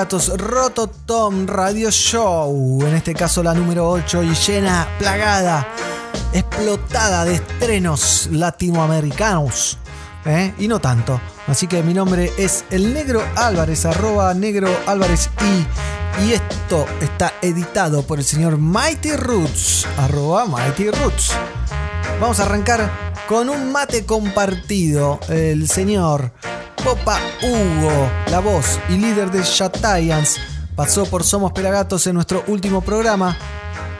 Pelagatos Rototom Radio Show. En este caso la número 8 y llena, plagada, explotada de estrenos latinoamericanos. ¿eh? Y no tanto. Así que mi nombre es el Negro Álvarez, arroba Negro Álvarez y, y esto está editado por el señor Mighty Roots, arroba Mighty Roots. Vamos a arrancar con un mate compartido. El señor Popa Hugo, la voz y líder de Shatayans, pasó por Somos Pelagatos en nuestro último programa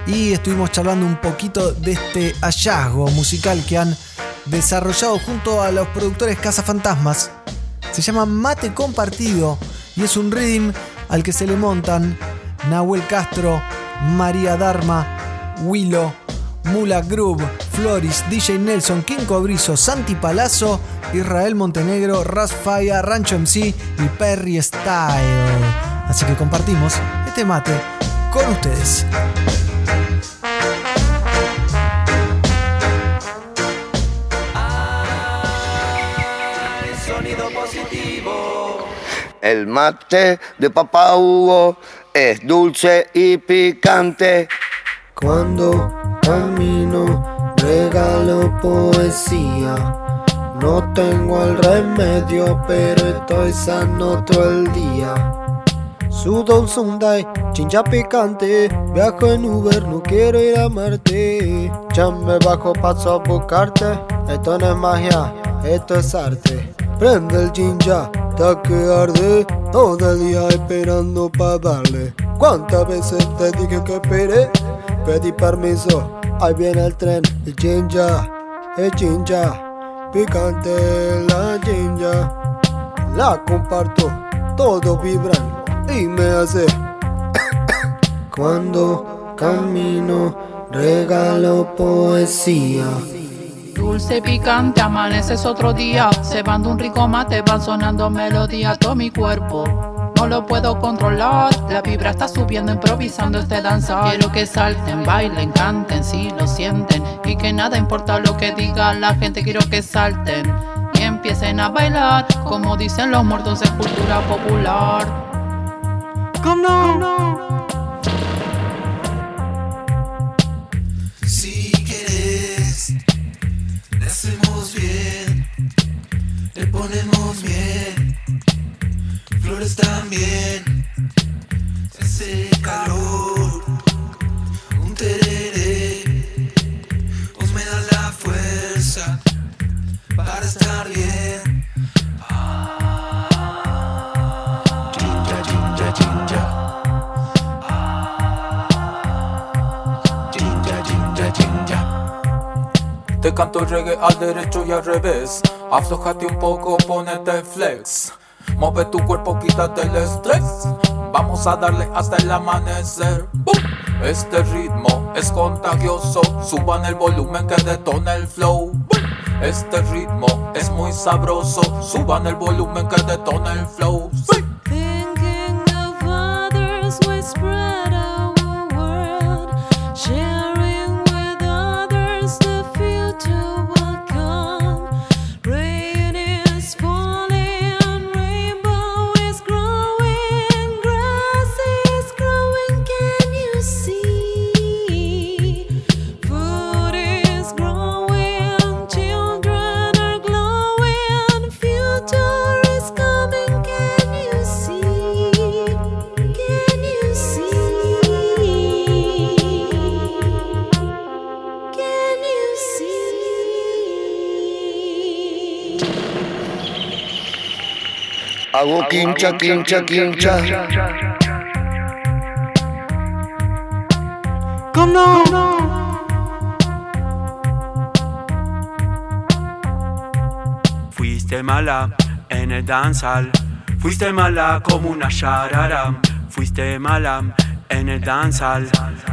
y estuvimos charlando un poquito de este hallazgo musical que han desarrollado junto a los productores Casa Fantasmas. Se llama Mate Compartido y es un rhythm al que se le montan Nahuel Castro, María Dharma, Willow, Mula Groove, Floris, DJ Nelson, King Cobrizo, Santi Palazzo, Israel Montenegro, Rasfaya, Rancho MC y Perry Style. Así que compartimos este mate con ustedes. Hay sonido positivo. El mate de papá Hugo es dulce y picante. Cuando camino regalo poesía. No tengo el remedio, pero estoy sano todo el día. Sudo un Sunday, chincha picante. Viajo en Uber, no quiero ir a Marte. Ya me bajo, paso a buscarte. Esto no es magia, esto es arte. Prende el chincha, hasta que arde. Todo el día esperando pa' darle. ¿Cuántas veces te dije que esperé? Pedí permiso, ahí viene el tren. El chincha, el chincha. Picante la chincha. La comparto, todos vibran y me hace. Cuando camino, regalo poesía. Dulce picante, amaneces otro día. De un rico mate, van sonando melodías todo mi cuerpo. No lo puedo controlar, la vibra está subiendo, improvisando este danzar. Quiero que salten, bailen, canten, si lo sienten. Y que nada importa lo que diga la gente, quiero que salten. Y empiecen a bailar, como dicen los muertos de cultura popular. Si quieres, le hacemos bien, le ponemos miel, flores también, ese calor, un tereré, vos me das la fuerza para estar bien. Te canto reggae al derecho y al revés. Aflojate un poco, ponete flex. Mueve tu cuerpo, quítate el estrés. Vamos a darle hasta el amanecer. ¡Bum! Este ritmo es contagioso. Suban el volumen que detona el flow. ¡Bum! Este ritmo es muy sabroso. Suban el volumen que detona el flow. Hago quincha, quincha, quincha. Fuiste mala en el danzal. Fuiste mala como una yarara. Fuiste mala en el danzal.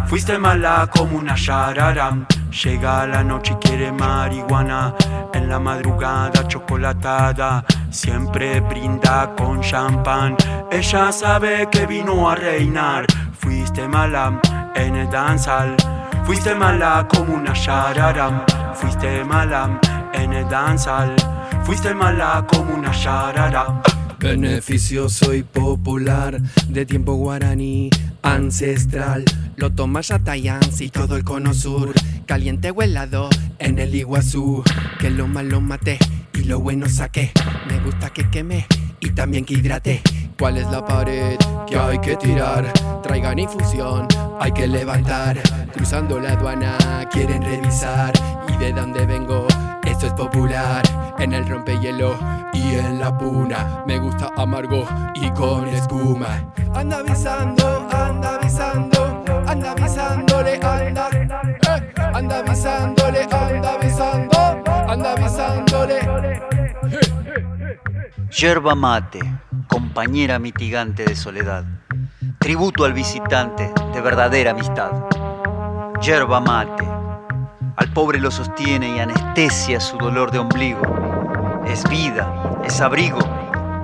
Fuiste mala como una yarara. Llega la noche y quiere marihuana. En la madrugada chocolatada. Siempre brinda con champán. Ella sabe que vino a reinar. Fuiste mala en el danzal. Fuiste mala como una yarara. Fuiste mala en el danzal. Fuiste mala como una yarara. Beneficioso y popular, de tiempo guaraní, ancestral. Lo toma Yatayans y todo el cono sur. Caliente o helado en el Iguazú. Que lo malo maté y lo bueno saqué. Me gusta que queme y también que hidrate. ¿Cuál es la pared que hay que tirar? Traigan infusión, hay que levantar. Cruzando la aduana, quieren revisar. ¿Y de dónde vengo? Esto es popular. En el rompehielo y en la puna. Me gusta amargo y con espuma. Anda avisando, anda avisando, anda avisándole, anda. eh, anda avisándole, anda avisando, anda avisándole. Yerba mate, compañera mitigante de soledad. Tributo al visitante de verdadera amistad. Yerba mate, al pobre lo sostiene y anestesia su dolor de ombligo. Es vida, es abrigo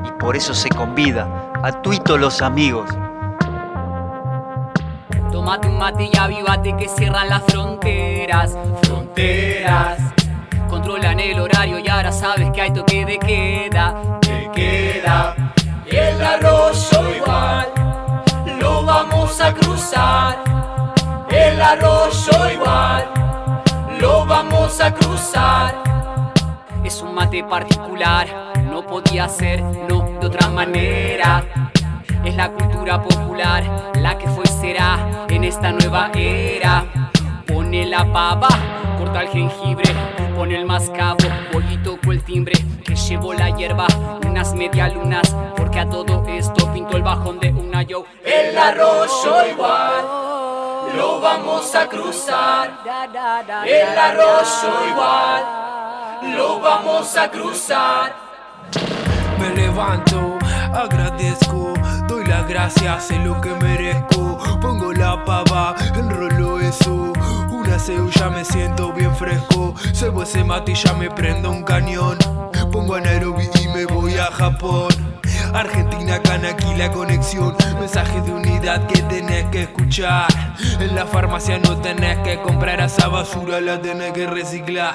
y por eso se convida a tuito los amigos. Tómate un mate y avívate que cierran las fronteras. Fronteras. Controlan el horario y ahora sabes que hay toque de queda. De queda. Y el arroyo igual. Lo vamos a cruzar. El arroyo igual. Lo vamos a cruzar. Es un mate particular. No podía ser, no, de otra manera. Es la cultura popular, la que fue y será en esta nueva era. Pone la pava, corta el jengibre, pone el mascabo, voy y toco el timbre, que llevo la hierba, unas medialunas, porque a todo esto pinto el bajón de una yo. El arroyo igual, lo vamos a cruzar. El arroyo igual, lo vamos a cruzar. Me levanto, agradezco, doy las gracias, sé lo que merezco. Pongo la pava, enrolo eso. Una ya me siento bien fresco. Cebo ese mate y ya me prendo un cañón. Pongo a Nairobi y me voy a Japón. Argentina, Cana, aquí la conexión. Mensaje de unidad que tenés que escuchar. En la farmacia no tenés que comprar esa basura, la tenés que reciclar.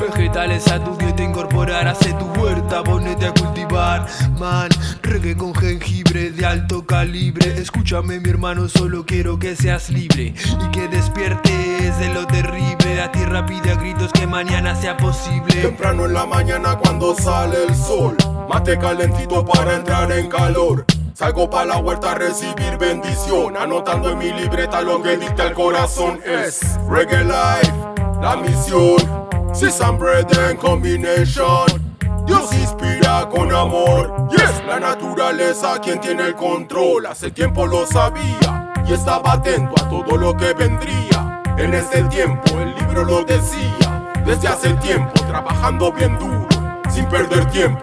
Vegetales a tu dieta incorporar, hace tu huerta, ponete a cultivar. Man, reggae con jengibre de alto calibre. Escúchame, mi hermano, solo quiero que seas libre y que despiertes de lo terrible. La tierra pide a gritos que mañana sea posible. Temprano en la mañana cuando sale el sol, mate calentito para entrar en calor. Salgo pa' la huerta a recibir bendición, anotando en mi libreta lo que dicta el corazón es Reggae Life, la misión. Sesame bread en combination. Dios inspira con amor. Yes, la naturaleza quien tiene el control. Hace tiempo lo sabía y estaba atento a todo lo que vendría. En este tiempo el libro lo decía. Desde hace tiempo trabajando bien duro, sin perder tiempo.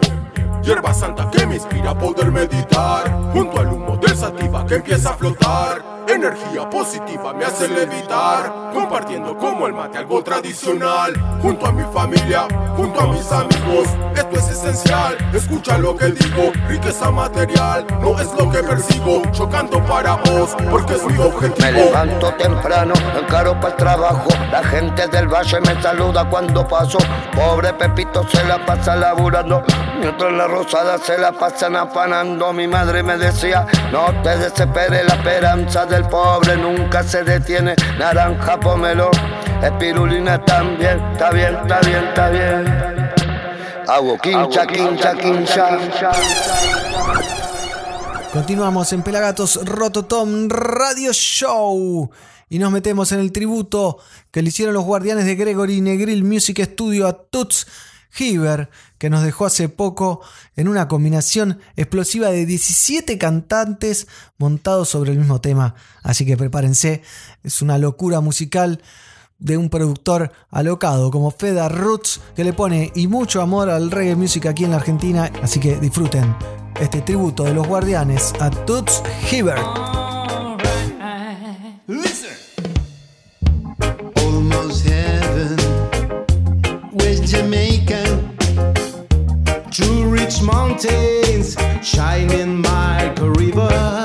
Hierba santa que me inspira a poder meditar. Junto al humo del sativa que empieza a flotar. Energía positiva me hace levitar. Compartiendo como el mate algo tradicional. Junto a mi familia, junto a mis amigos. Esto es esencial. Escucha lo que digo. Riqueza material no es lo que persigo. Yo canto para vos porque es mi objetivo. Me levanto temprano, encaro para el trabajo. La gente del valle me saluda cuando paso. Pobre Pepito se la pasa laburando. Mientras la rosada se la pasan afanando. Mi madre me decía, no te desesperes, la esperanza del pobre nunca se detiene. Naranja, pomelo, espirulina también. Está bien, está bien, está bien. Hago quincha, quincha, quincha. Continuamos en Pelagatos Rototom Radio Show y nos metemos en el tributo que le hicieron los guardianes de Gregory Negril Music Studio a Toots Heaver, que nos dejó hace poco en una combinación explosiva de 17 cantantes montados sobre el mismo tema. Así que prepárense, es una locura musical de un productor alocado como Feda Roots que le pone y mucho amor al reggae music aquí en la Argentina, así que disfruten este tributo de los guardianes a Toots Hibbert. mountains shine in my river.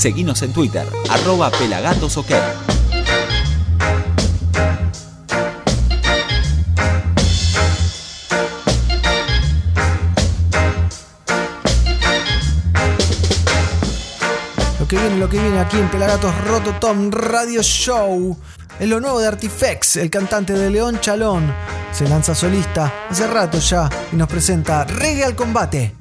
Seguinos en Twitter, arroba pelagatosoquel. Lo que viene, lo que viene aquí en Pelagatos Roto Tom Radio Show. Es lo nuevo de Artifex, el cantante de León Chalón. Se lanza solista hace rato ya y nos presenta Reggae al Combate.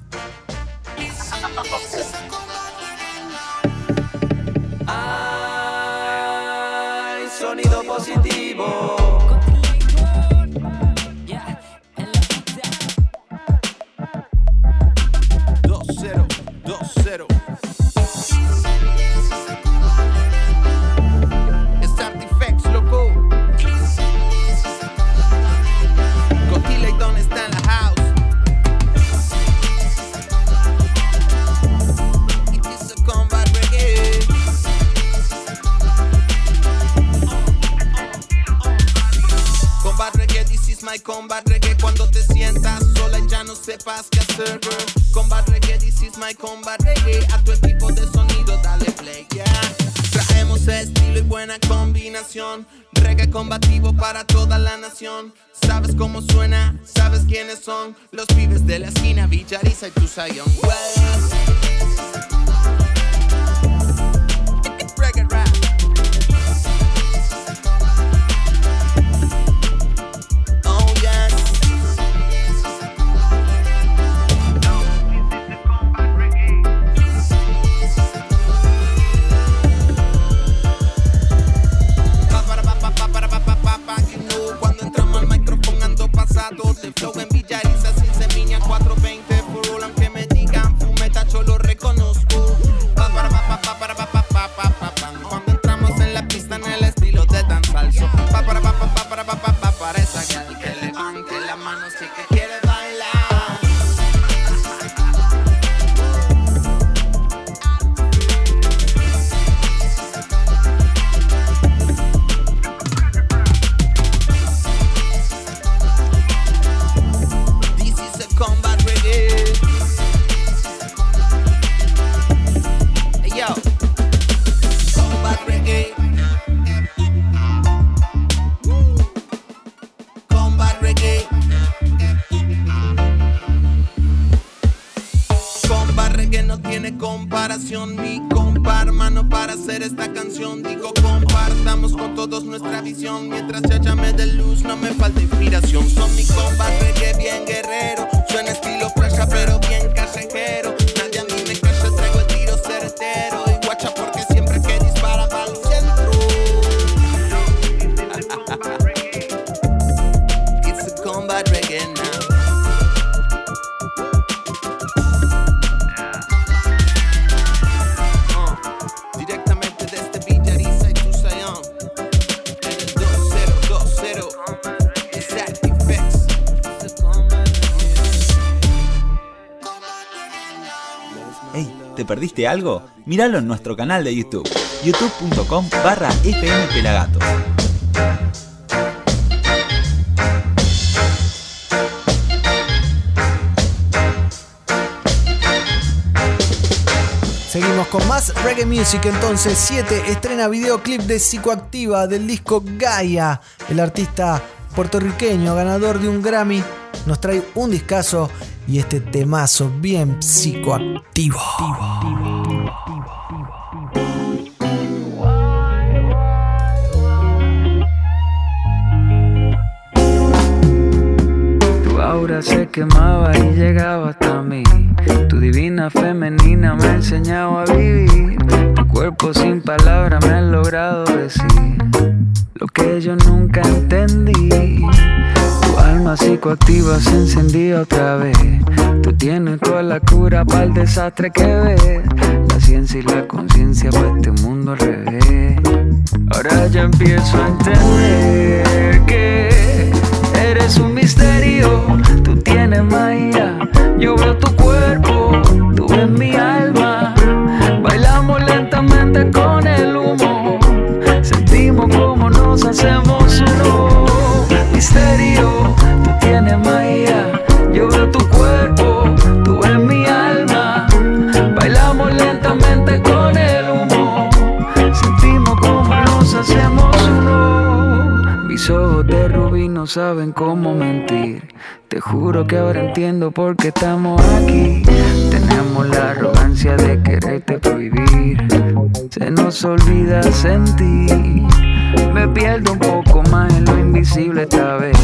Sepas qué hacer, girl. Combat reggae, this is my combat reggae. A tu equipo de sonido, dale play, yeah. Traemos estilo y buena combinación. Reggae combativo para toda la nación. Sabes cómo suena, sabes quiénes son. Los pibes de la esquina, Villariza y Tusayón. Reggae rap. Pasado de flow en Villariza sin perdiste algo? Míralo en nuestro canal de YouTube, youtube.com barra fmpelagatos. Seguimos con más reggae music. Entonces, 7 estrena videoclip de Psicoactiva del disco Gaia. El artista puertorriqueño, ganador de un Grammy, nos trae un discazo y este temazo bien psicoactivo. Tu aura se quemaba y llegaba hasta mí. Tu divina femenina me ha enseñado a vivir. Tu cuerpo sin palabras me ha logrado decir lo que yo nunca entendí. Alma psicoactiva se encendía otra vez. Tú tienes toda la cura para el desastre que ves. La ciencia y la conciencia para este mundo al revés. Ahora ya empiezo a entender que eres un misterio. Tú tienes magia. Yo veo tu cuerpo, tú ves mi alma. Entiendo por qué estamos aquí. Tenemos la arrogancia de quererte prohibir. Se nos olvida sentir. Me pierdo un poco más en lo invisible esta vez.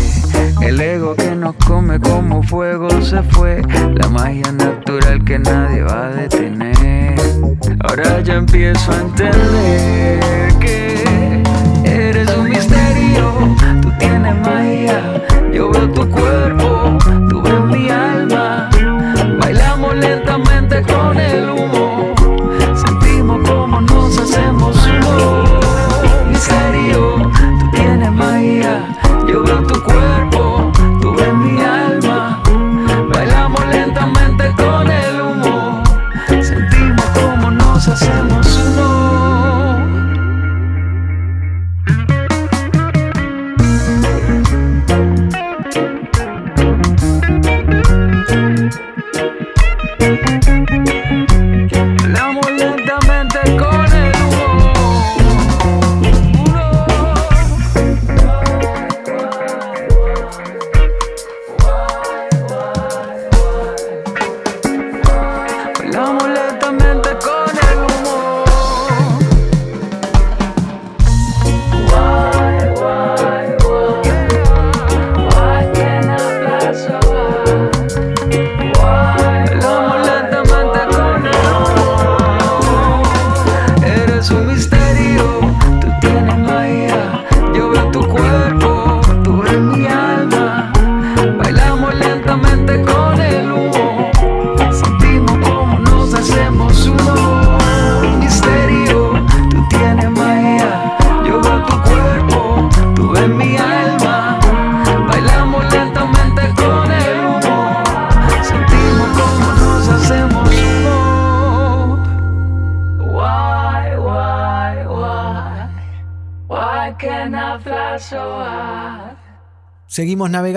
El ego que nos come como fuego se fue. La magia natural que nadie va a detener. Ahora ya empiezo a entender que eres un misterio. Tú tienes magia. Yo veo tu cuerpo,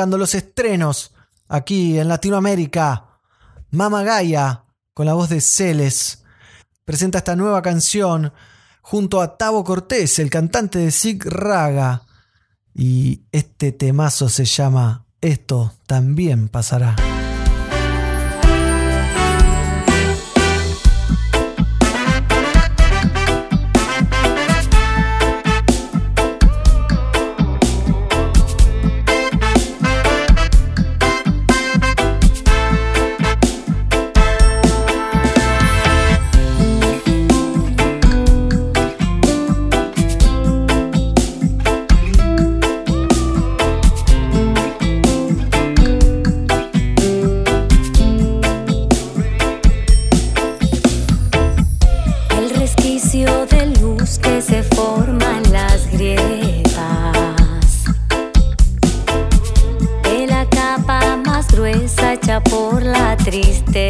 Los estrenos aquí en Latinoamérica. Mama Gaia, con la voz de Celes, presenta esta nueva canción junto a Tavo Cortés, el cantante de Sig Raga. Y este temazo se llama Esto también pasará. triste.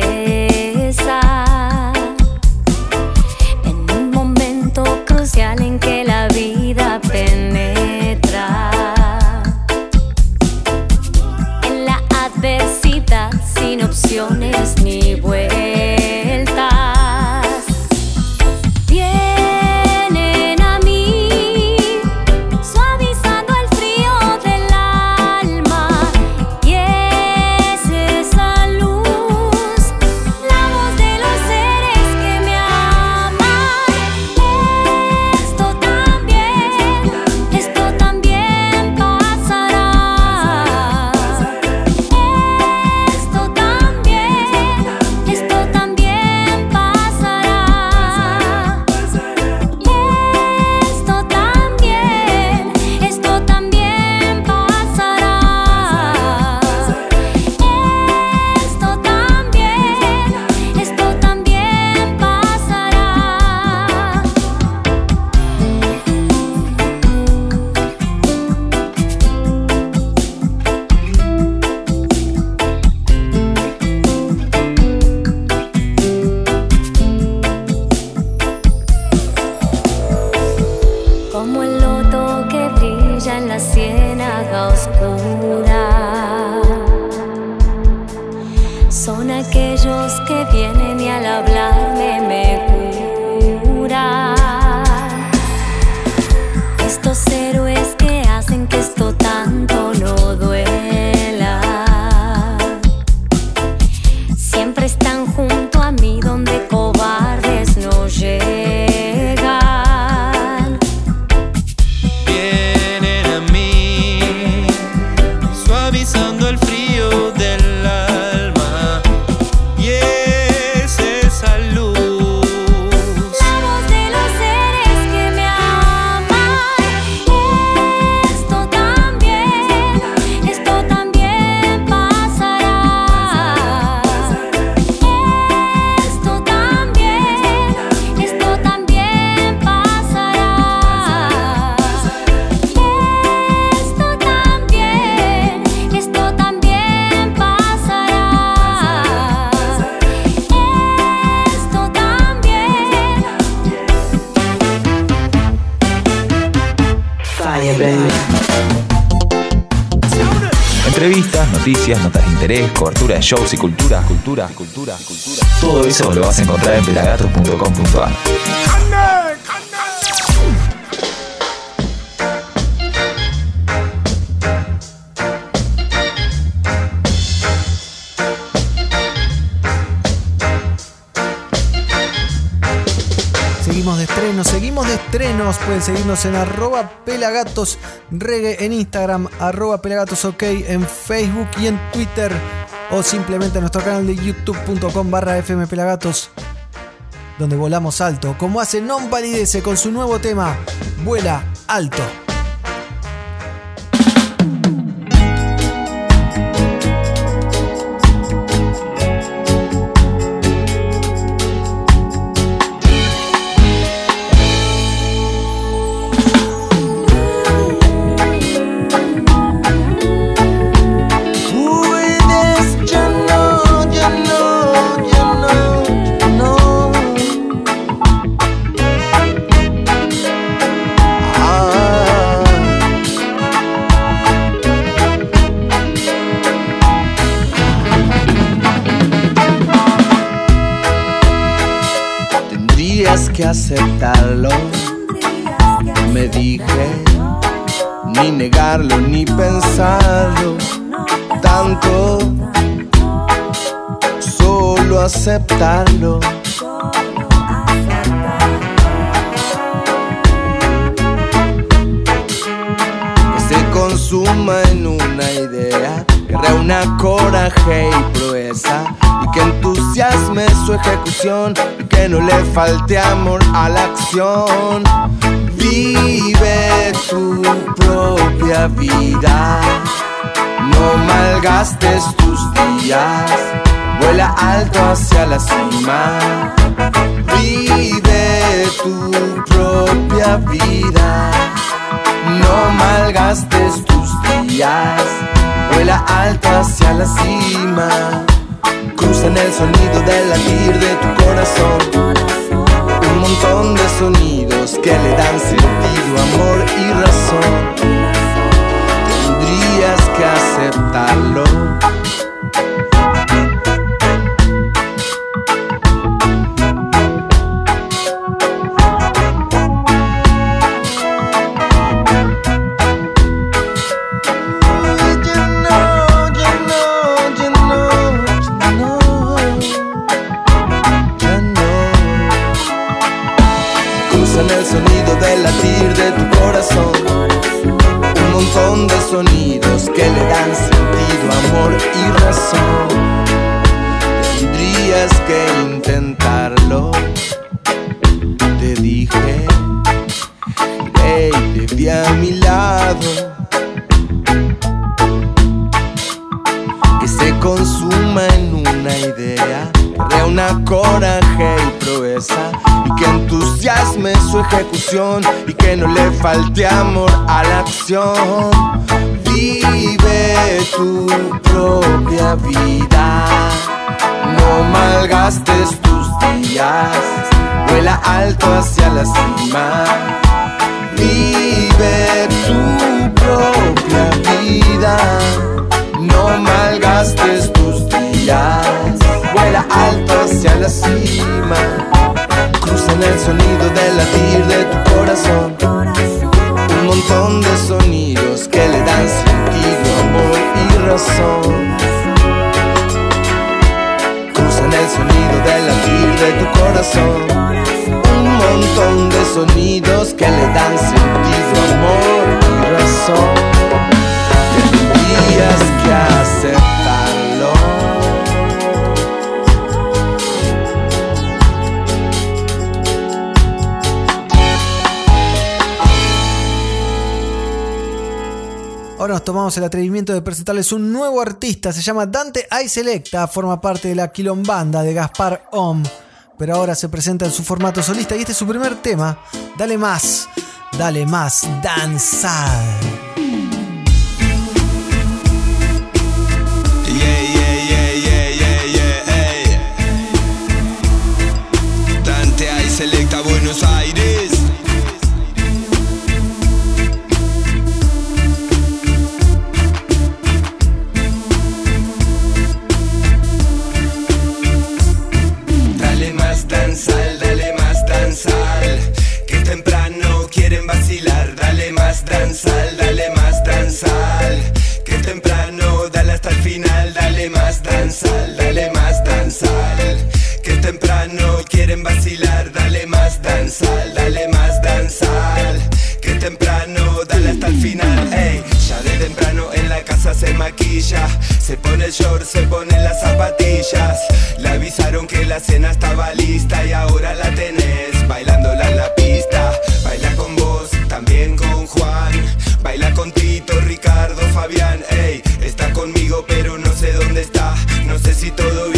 Shows y cultura, cultura, cultura, cultura. Todo eso lo vas a encontrar en pelagatos.com.ar. Seguimos de estrenos, seguimos de estrenos. Pueden seguirnos en arroba pelagatos reggae en Instagram, arroba pelagatos ok en Facebook y en Twitter. O simplemente en nuestro canal de youtube.com barra fmpelagatos. Donde volamos alto, como hace Non Validece con su nuevo tema, Vuela Alto. Falte amor a la acción. Vive tu propia vida. No malgastes tus días, vuela alto hacia la cima. Vive tu propia vida. No malgastes tus días, vuela alto hacia la cima. Cruza el sonido del latir de tu corazón. Montón de sonidos que le dan sentido, amor y razón tendrías que aceptarlo. Y que no le falte amor a la acción. Vive tu propia vida, no malgastes tus días, vuela alto hacia la cima. Vive tu propia vida, no malgastes tus días, vuela alto hacia la cima. Cruza en el sonido del latir de tu corazón. Un montón de sonidos que le dan sentido, amor y razón. Cruza en el sonido del latir de tu corazón. Un montón de sonidos que le dan sentido, amor y razón. Tendrías que aceptarlo. Ahora nos tomamos el atrevimiento de presentarles un nuevo artista. Se llama Dante I Selecta. Forma parte de la quilombanda de Gaspar Om. Pero ahora se presenta en su formato solista y este es su primer tema. Dale más. Dale más. Danzar. dale más danzal. Que temprano quieren vacilar, dale más danzal, dale más danzal. Que temprano, dale hasta el final, ey. Ya de temprano en la casa se maquilla, se pone el short, se pone las zapatillas. Le avisaron que la cena estaba lista y ahora la tenés bailándola en la pista. Baila con vos, también con Juan, baila con Tito, Ricardo, Fabián, ey. No sé si todo bien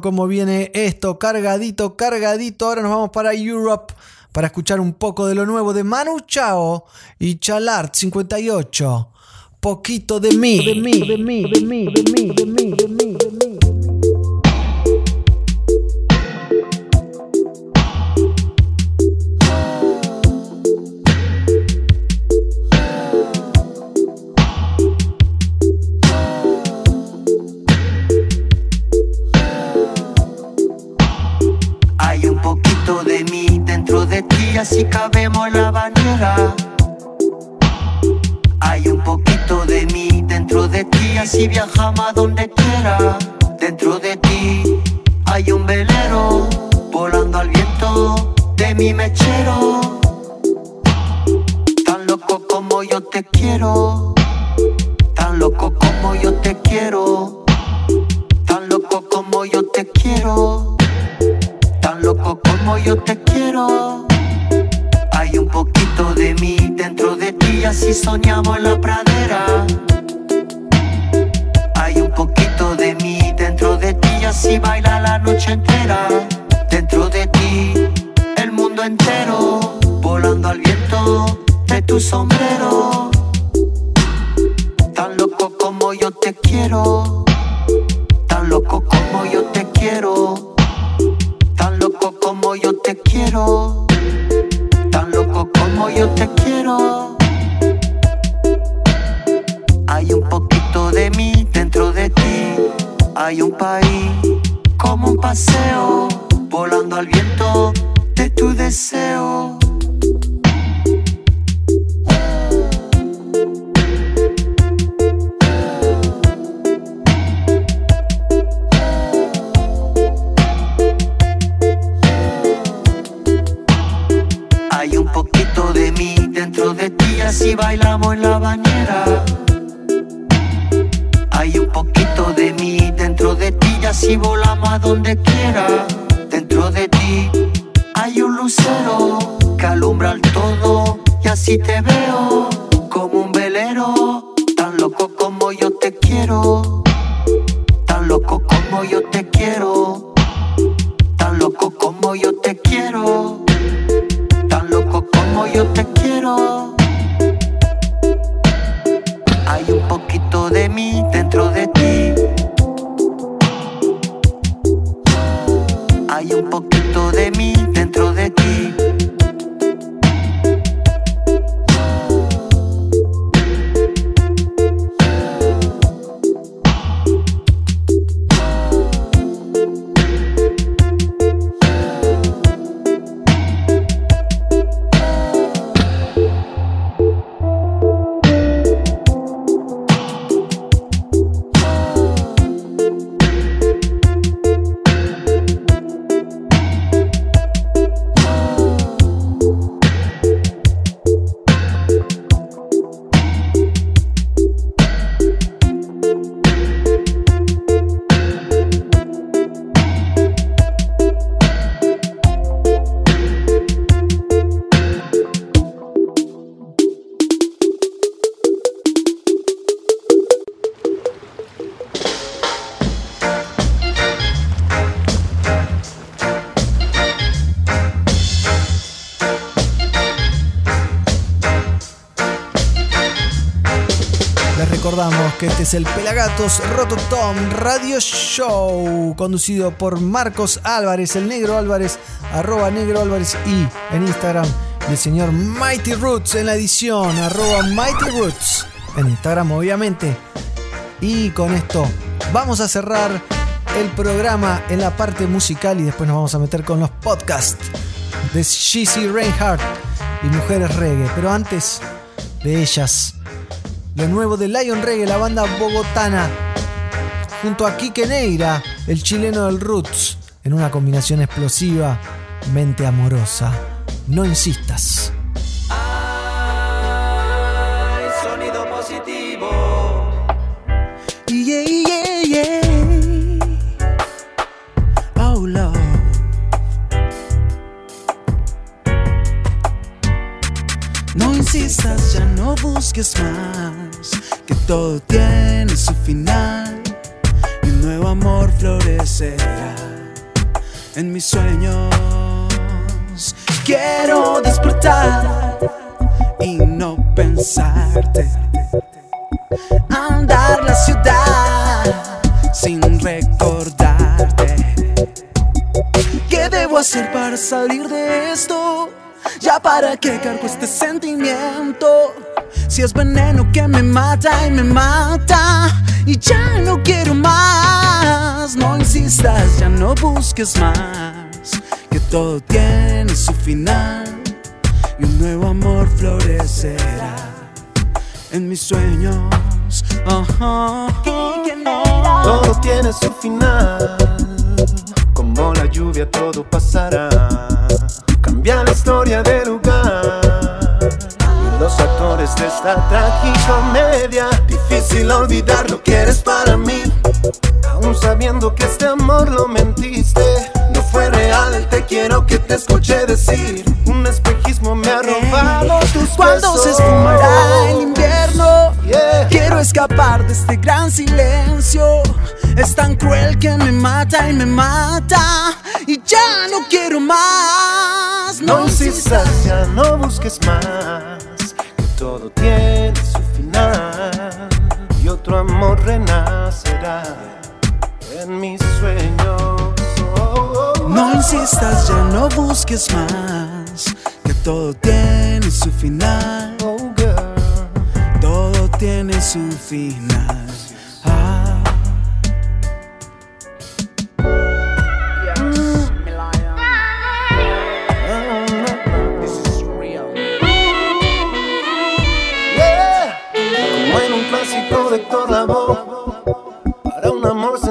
cómo viene esto, cargadito, cargadito. Ahora nos vamos para Europe para escuchar un poco de lo nuevo de Manu Chao y Chalart 58. Poquito de mí, de mí, de mí, de mí, de mí. De mí. si viajaba donde si bailamos en la bañera. Hay un poquito de mí dentro de ti, y así volamos a donde quiera. Dentro de ti hay un lucero que alumbra el todo, y así te veo. Recordamos que este es el Pelagatos Rototom Radio Show, conducido por Marcos Álvarez, el negro Álvarez, arroba negro Álvarez y en Instagram, el señor Mighty Roots en la edición, arroba Mighty Roots en Instagram, obviamente. Y con esto vamos a cerrar el programa en la parte musical y después nos vamos a meter con los podcasts de Shizzy Reinhardt y Mujeres Reggae. Pero antes de ellas, lo nuevo de Lion Reggae, la banda bogotana, junto a Kike Neira, el chileno del Roots, en una combinación explosiva, mente amorosa. No insistas. Ay, sonido positivo. Yeah, yeah, yeah. Oh, Lord. No insistas, ya no busques más, que todo tiene su final y un nuevo amor florecerá en mis sueños. Quiero despertar y no pensarte, andar la ciudad sin recordarte. ¿Qué debo hacer para salir de esto? Ya para qué cargo este sentimiento. Si es veneno que me mata y me mata. Y ya no quiero más. No insistas, ya no busques más. Que todo tiene su final. Y un nuevo amor florecerá en mis sueños. Ajá. Todo tiene su final. Como la lluvia todo pasará. Cambia la historia del lugar. Los actores de esta tragicomedia. Difícil olvidar lo que eres para mí. Aún sabiendo que este amor lo mentiste. No fue real el te quiero que te escuché decir. Un espejismo me ha robado tus Cuando se besos. esfumará el invierno, quiero escapar de este gran silencio. Es tan cruel que me mata y me mata. Y ya no quiero más. No insistas, ya no busques más. Todo tiene su final. Y otro amor renacerá en mis sueños. No insistas, ya no busques más. Que todo tiene su final. Todo tiene su final.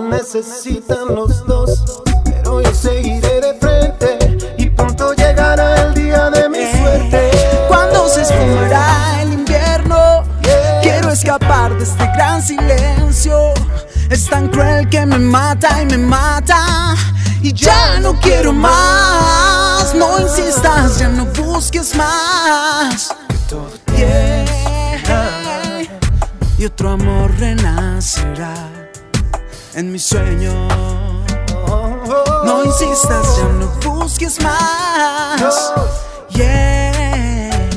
Necesitan los dos. Pero yo seguiré de frente. Y pronto llegará el día de mi suerte. Cuando se esfumará el invierno, quiero escapar de este gran silencio. Es tan cruel que me mata y me mata. Y ya no quiero más. No insistas, ya no busques más. Yeah. Y otro amor renacerá en mis sueños. No insistas, ya no busques más. Yeah.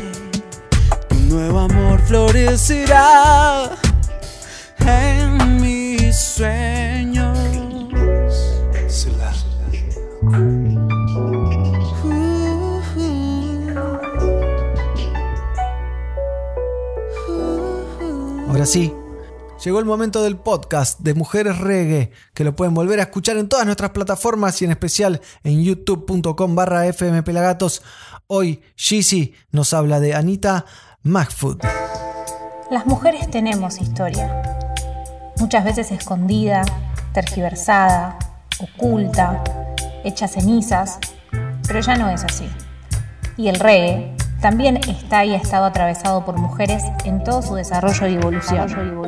Un nuevo amor florecerá en mis sueños. Ahora sí, llegó el momento del podcast de Mujeres Reggae, que lo pueden volver a escuchar en todas nuestras plataformas y en especial en youtube.com barra fmpelagatos. Hoy Shizzy nos habla de Anita McFood. Las mujeres tenemos historia, muchas veces escondida, tergiversada, oculta, hecha cenizas, pero ya no es así. Y el reggae también está y ha estado atravesado por mujeres en todo su desarrollo y evolución.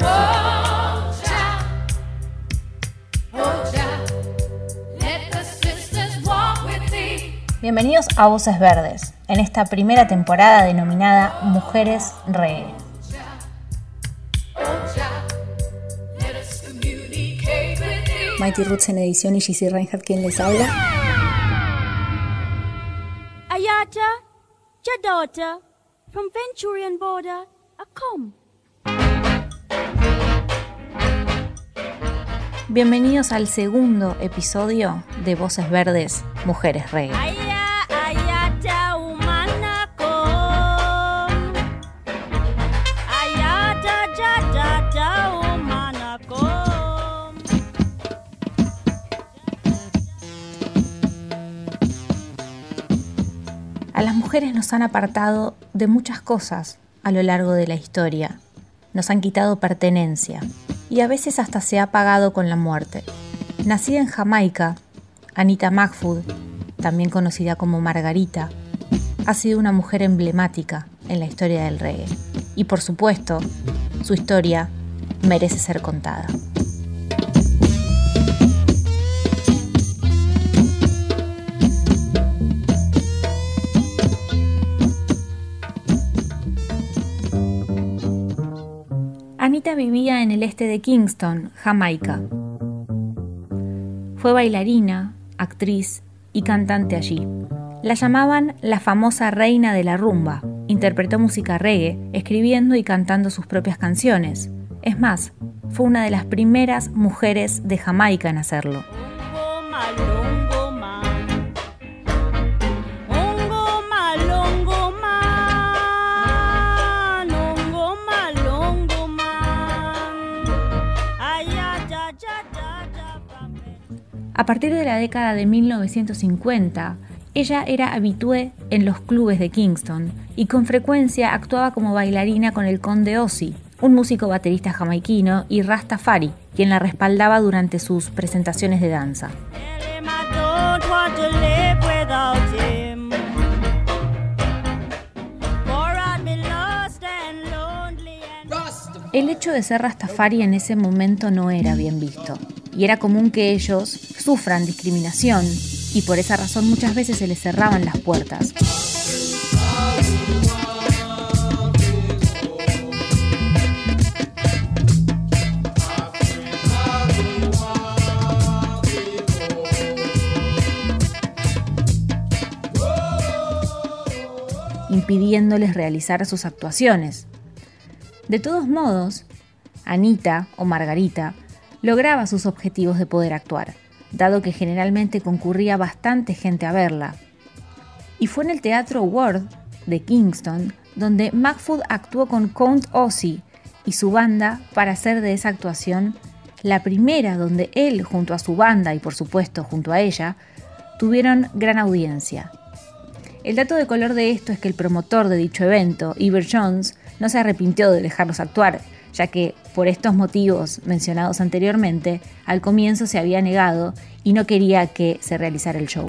Bienvenidos a Voces Verdes, en esta primera temporada denominada Mujeres Reggae. Mighty Roots en edición y GC Reinhardt quien les habla. Ayata, your daughter from Venturian border a. Bienvenidos al segundo episodio de Voces Verdes, Mujeres Reyes. A las mujeres nos han apartado de muchas cosas a lo largo de la historia. Nos han quitado pertenencia y a veces hasta se ha pagado con la muerte. Nacida en Jamaica, Anita Magfood, también conocida como Margarita, ha sido una mujer emblemática en la historia del reggae. Y por supuesto, su historia merece ser contada. Vivía en el este de Kingston, Jamaica. Fue bailarina, actriz y cantante allí. La llamaban la famosa reina de la rumba. Interpretó música reggae, escribiendo y cantando sus propias canciones. Es más, fue una de las primeras mujeres de Jamaica en hacerlo. A partir de la década de 1950, ella era habitué en los clubes de Kingston y con frecuencia actuaba como bailarina con el conde Ozzy, un músico baterista jamaiquino, y Rastafari, quien la respaldaba durante sus presentaciones de danza. El hecho de ser Rastafari en ese momento no era bien visto, y era común que ellos sufran discriminación, y por esa razón muchas veces se les cerraban las puertas. impidiéndoles realizar sus actuaciones. De todos modos, Anita o Margarita lograba sus objetivos de poder actuar, dado que generalmente concurría bastante gente a verla. Y fue en el Teatro World de Kingston donde Macfood actuó con Count Ozzy y su banda para hacer de esa actuación la primera donde él junto a su banda y por supuesto junto a ella tuvieron gran audiencia. El dato de color de esto es que el promotor de dicho evento, Iver Jones, no se arrepintió de dejarlos actuar, ya que por estos motivos mencionados anteriormente, al comienzo se había negado y no quería que se realizara el show.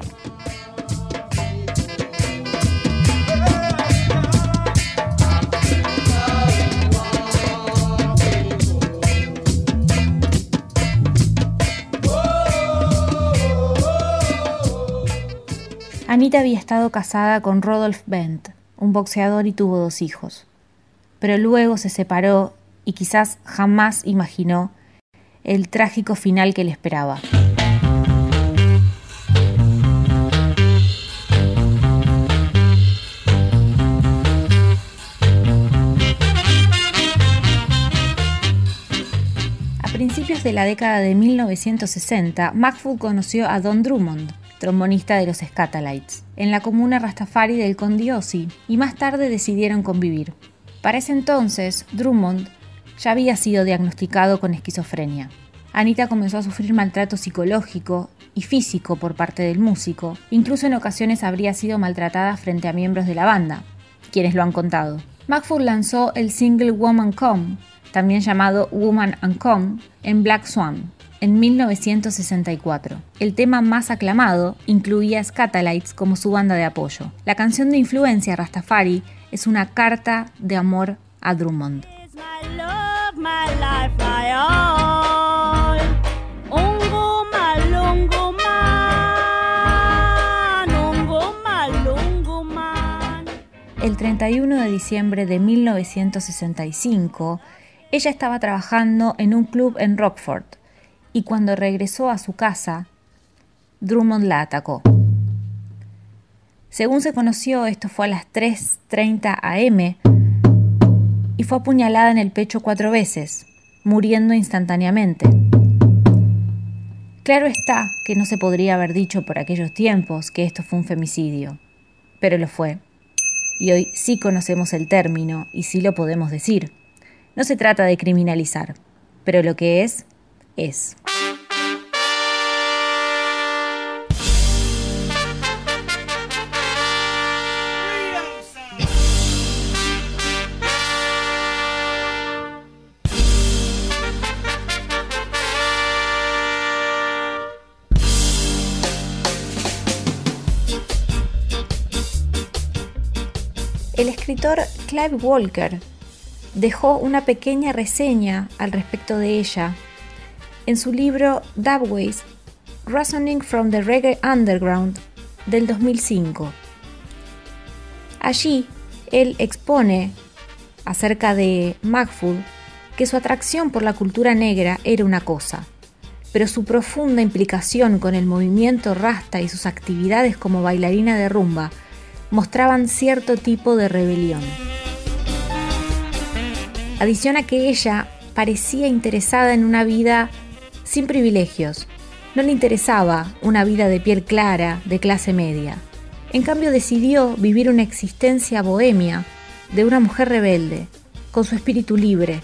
Anita había estado casada con Rodolph Bent, un boxeador y tuvo dos hijos. Pero luego se separó y quizás jamás imaginó el trágico final que le esperaba. A principios de la década de 1960, Macfood conoció a Don Drummond, trombonista de los Scatalites, en la comuna Rastafari del Condiosi, y más tarde decidieron convivir. Para ese entonces, Drummond ya había sido diagnosticado con esquizofrenia. Anita comenzó a sufrir maltrato psicológico y físico por parte del músico, incluso en ocasiones habría sido maltratada frente a miembros de la banda, quienes lo han contado. Macfoot lanzó el single Woman Come, también llamado Woman and Come, en Black Swan, en 1964. El tema más aclamado incluía Scatalites como su banda de apoyo. La canción de influencia Rastafari es una carta de amor a Drummond. El 31 de diciembre de 1965, ella estaba trabajando en un club en Rockford y cuando regresó a su casa, Drummond la atacó. Según se conoció, esto fue a las 3.30 am y fue apuñalada en el pecho cuatro veces, muriendo instantáneamente. Claro está que no se podría haber dicho por aquellos tiempos que esto fue un femicidio, pero lo fue. Y hoy sí conocemos el término y sí lo podemos decir. No se trata de criminalizar, pero lo que es, es. Escritor Clive Walker dejó una pequeña reseña al respecto de ella en su libro Dubways, Reasoning from the Reggae Underground del 2005. Allí, él expone acerca de Magfood que su atracción por la cultura negra era una cosa, pero su profunda implicación con el movimiento rasta y sus actividades como bailarina de rumba mostraban cierto tipo de rebelión. Adiciona que ella parecía interesada en una vida sin privilegios. No le interesaba una vida de piel clara, de clase media. En cambio decidió vivir una existencia bohemia de una mujer rebelde, con su espíritu libre,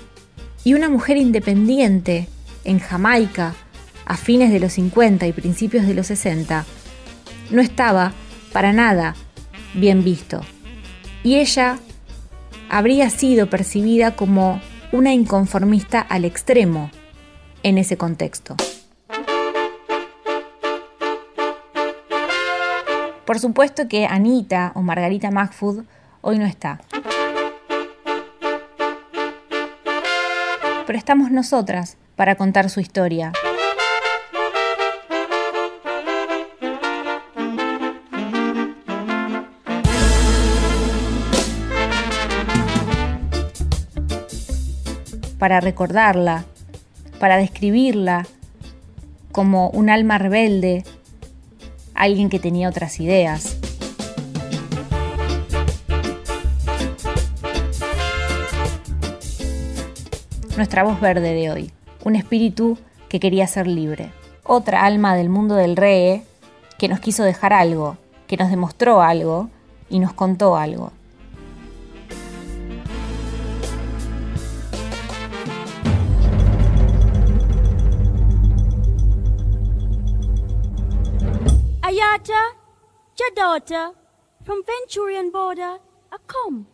y una mujer independiente en Jamaica a fines de los 50 y principios de los 60, no estaba para nada bien visto. Y ella habría sido percibida como una inconformista al extremo en ese contexto. Por supuesto que Anita o Margarita Magfood hoy no está. Pero estamos nosotras para contar su historia. Para recordarla, para describirla como un alma rebelde, alguien que tenía otras ideas. Nuestra voz verde de hoy, un espíritu que quería ser libre, otra alma del mundo del rey que nos quiso dejar algo, que nos demostró algo y nos contó algo. Ayata, your daughter, from Venturian border, a come.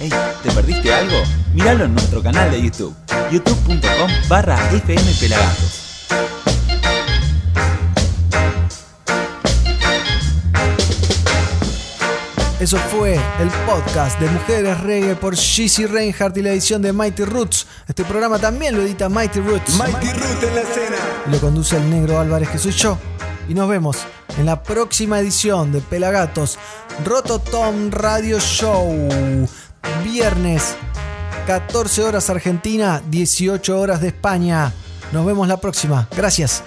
Hey, ¿te perdiste algo? Míralo en nuestro canal de YouTube, youtube.com barra fmpelagatos. Eso fue el podcast de Mujeres Reggae por Gizzy Reinhardt y la edición de Mighty Roots. Este programa también lo edita Mighty Roots. Mighty Root en la escena. Y lo conduce el negro Álvarez, que soy yo. Y nos vemos en la próxima edición de Pelagatos Rototom Radio Show. Viernes, 14 horas Argentina, 18 horas de España. Nos vemos la próxima. Gracias.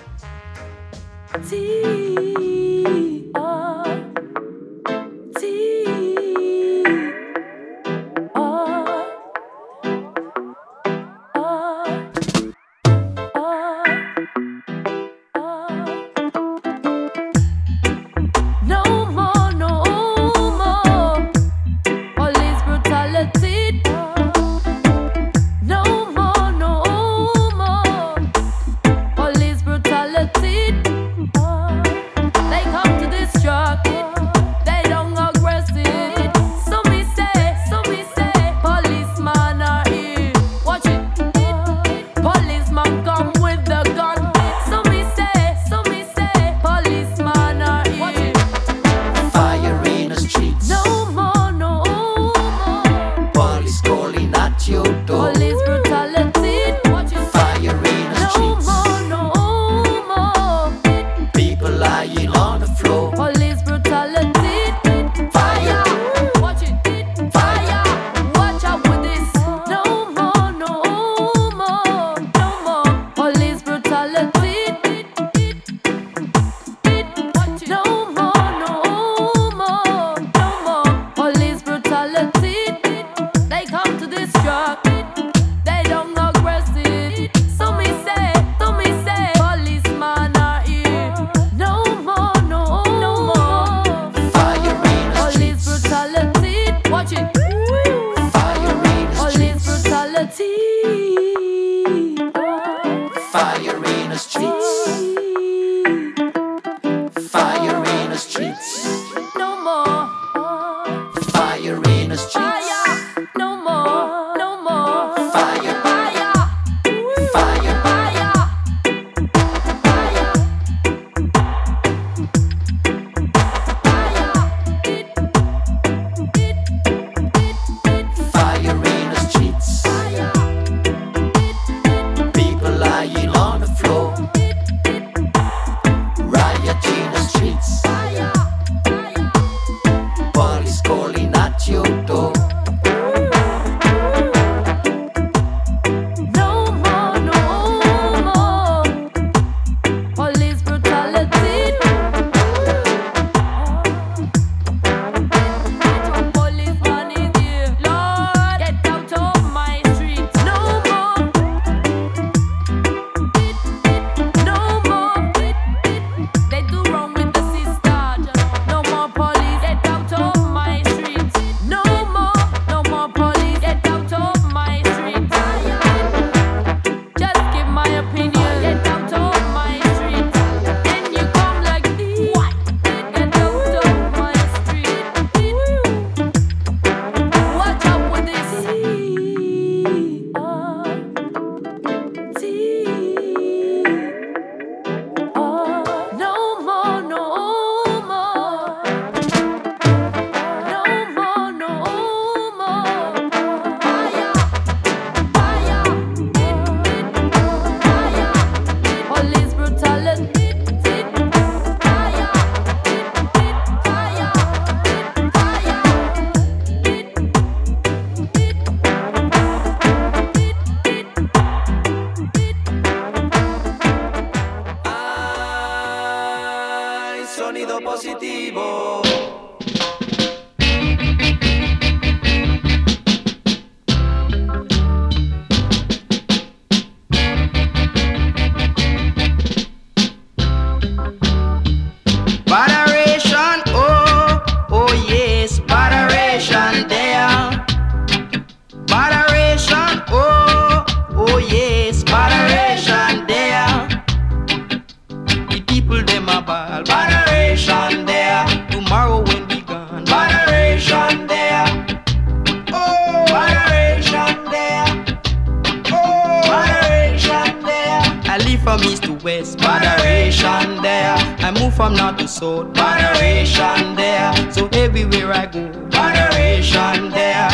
from east to west, moderation there. I move from north to south, moderation there. So everywhere I go, moderation there.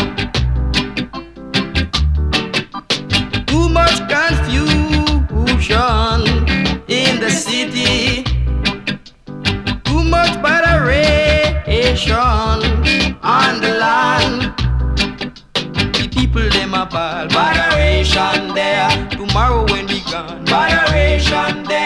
Too much confusion in the city, too much moderation on the land people them a ball. Moderation there. Tomorrow when we gone. Moderation. Sunday.